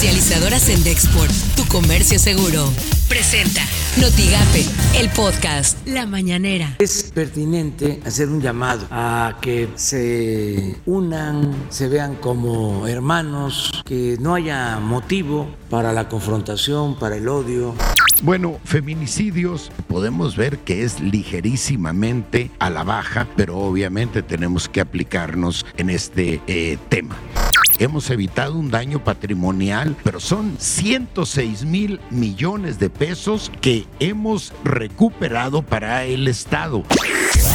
Comercializadoras en Dexport, tu comercio seguro. Presenta Notigape, el podcast La Mañanera. Es pertinente hacer un llamado a que se unan, se vean como hermanos, que no haya motivo para la confrontación, para el odio. Bueno, feminicidios. Podemos ver que es ligerísimamente a la baja, pero obviamente tenemos que aplicarnos en este eh, tema. Hemos evitado un daño patrimonial, pero son 106 mil millones de pesos que hemos recuperado para el Estado.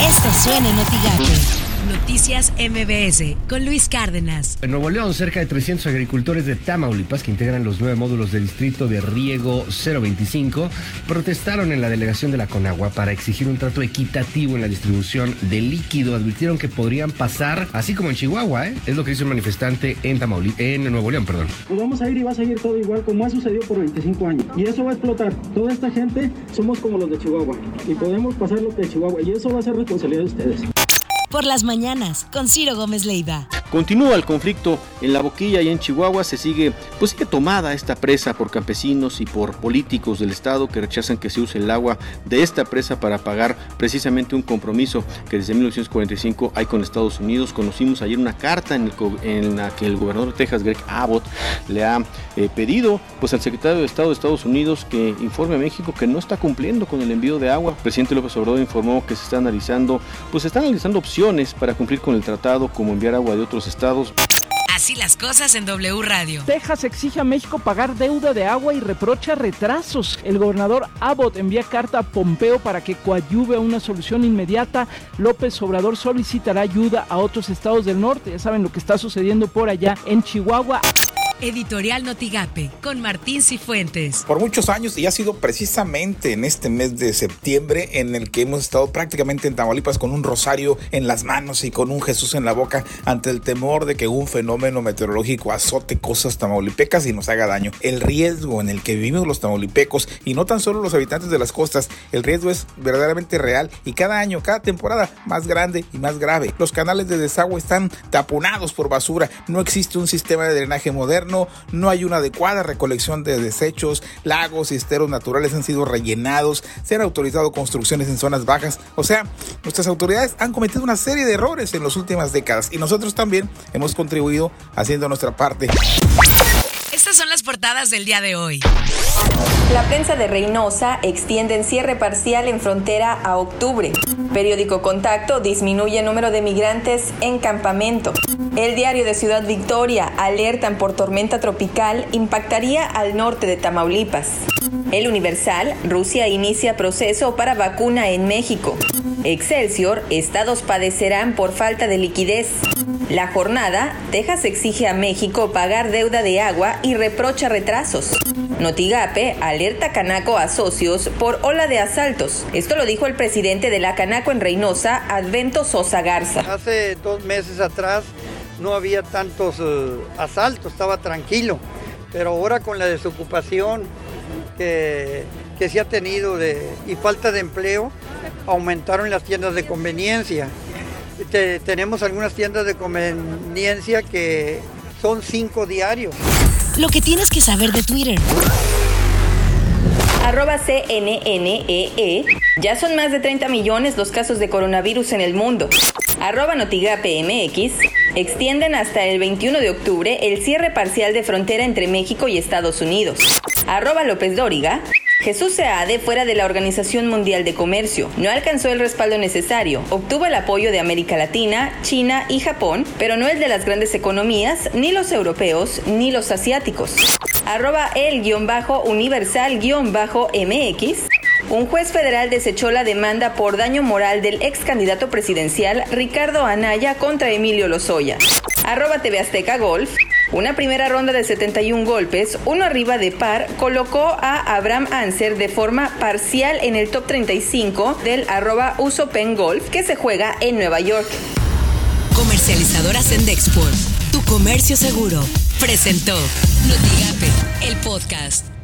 Esto suena en Noticias MBS con Luis Cárdenas. En Nuevo León, cerca de 300 agricultores de Tamaulipas que integran los nueve módulos del distrito de riego 025 protestaron en la delegación de la Conagua para exigir un trato equitativo en la distribución de líquido. Advirtieron que podrían pasar, así como en Chihuahua, ¿eh? es lo que dice un manifestante en Tamaulipas, en Nuevo León, perdón. Pues vamos a ir y va a seguir todo igual como ha sucedido por 25 años. Y eso va a explotar. Toda esta gente somos como los de Chihuahua y podemos pasar lo que de Chihuahua y eso va a ser responsabilidad de ustedes por las mañanas con Ciro Gómez Leiva. Continúa el conflicto en la boquilla y en Chihuahua se sigue, pues sigue tomada esta presa por campesinos y por políticos del estado que rechazan que se use el agua de esta presa para pagar precisamente un compromiso que desde 1945 hay con Estados Unidos. Conocimos ayer una carta en, la que el gobernador de Texas, Greg Abbott, le ha eh, pedido pues al secretario de Estado de Estados Unidos que informe a México que no está cumpliendo con el envío de agua. El presidente López Obrador informó que se está analizando, pues se están analizando opciones para cumplir con el tratado como enviar agua de otros estados. Así las cosas en W Radio. Texas exige a México pagar deuda de agua y reprocha retrasos. El gobernador Abbott envía carta a Pompeo para que coadyuve a una solución inmediata. López Obrador solicitará ayuda a otros estados del norte. Ya saben lo que está sucediendo por allá en Chihuahua. Editorial Notigape, con Martín Cifuentes. Por muchos años, y ha sido precisamente en este mes de septiembre en el que hemos estado prácticamente en Tamaulipas con un rosario en las manos y con un Jesús en la boca ante el temor de que un fenómeno meteorológico azote cosas tamaulipecas y nos haga daño. El riesgo en el que vivimos los tamaulipecos y no tan solo los habitantes de las costas, el riesgo es verdaderamente real y cada año, cada temporada más grande y más grave. Los canales de desagüe están taponados por basura, no existe un sistema de drenaje moderno no hay una adecuada recolección de desechos, lagos y esteros naturales han sido rellenados, se han autorizado construcciones en zonas bajas, o sea, nuestras autoridades han cometido una serie de errores en las últimas décadas y nosotros también hemos contribuido haciendo nuestra parte. Estas son las portadas del día de hoy. La prensa de Reynosa extiende en cierre parcial en frontera a octubre. Periódico Contacto disminuye el número de migrantes en campamento. El diario de Ciudad Victoria alertan por tormenta tropical impactaría al norte de Tamaulipas. El Universal, Rusia inicia proceso para vacuna en México. Excelsior, estados padecerán por falta de liquidez. La jornada, Texas exige a México pagar deuda de agua y reprocha retrasos. Notigape alerta Canaco a socios por ola de asaltos. Esto lo dijo el presidente de la Canaco en Reynosa, Advento Sosa Garza. Hace dos meses atrás no había tantos eh, asaltos, estaba tranquilo, pero ahora con la desocupación que, que se ha tenido y falta de empleo, aumentaron las tiendas de conveniencia. tenemos algunas tiendas de conveniencia que son cinco diarios. Lo que tienes que saber de Twitter. Arroba CNNEE. E. Ya son más de 30 millones los casos de coronavirus en el mundo. Arroba NotigaPMX. Extienden hasta el 21 de octubre el cierre parcial de frontera entre México y Estados Unidos. Arroba López Dóriga. Jesús Seade, fuera de la Organización Mundial de Comercio, no alcanzó el respaldo necesario. Obtuvo el apoyo de América Latina, China y Japón, pero no el de las grandes economías, ni los europeos, ni los asiáticos. Arroba el-universal-mx. Un juez federal desechó la demanda por daño moral del ex candidato presidencial Ricardo Anaya contra Emilio Lozoya. Arroba TV Azteca Golf. Una primera ronda de 71 golpes, uno arriba de par, colocó a Abraham Anser de forma parcial en el top 35 del arroba Usopen Golf que se juega en Nueva York. Comercializadoras en Dexport, tu comercio seguro, presentó Notigape, el podcast.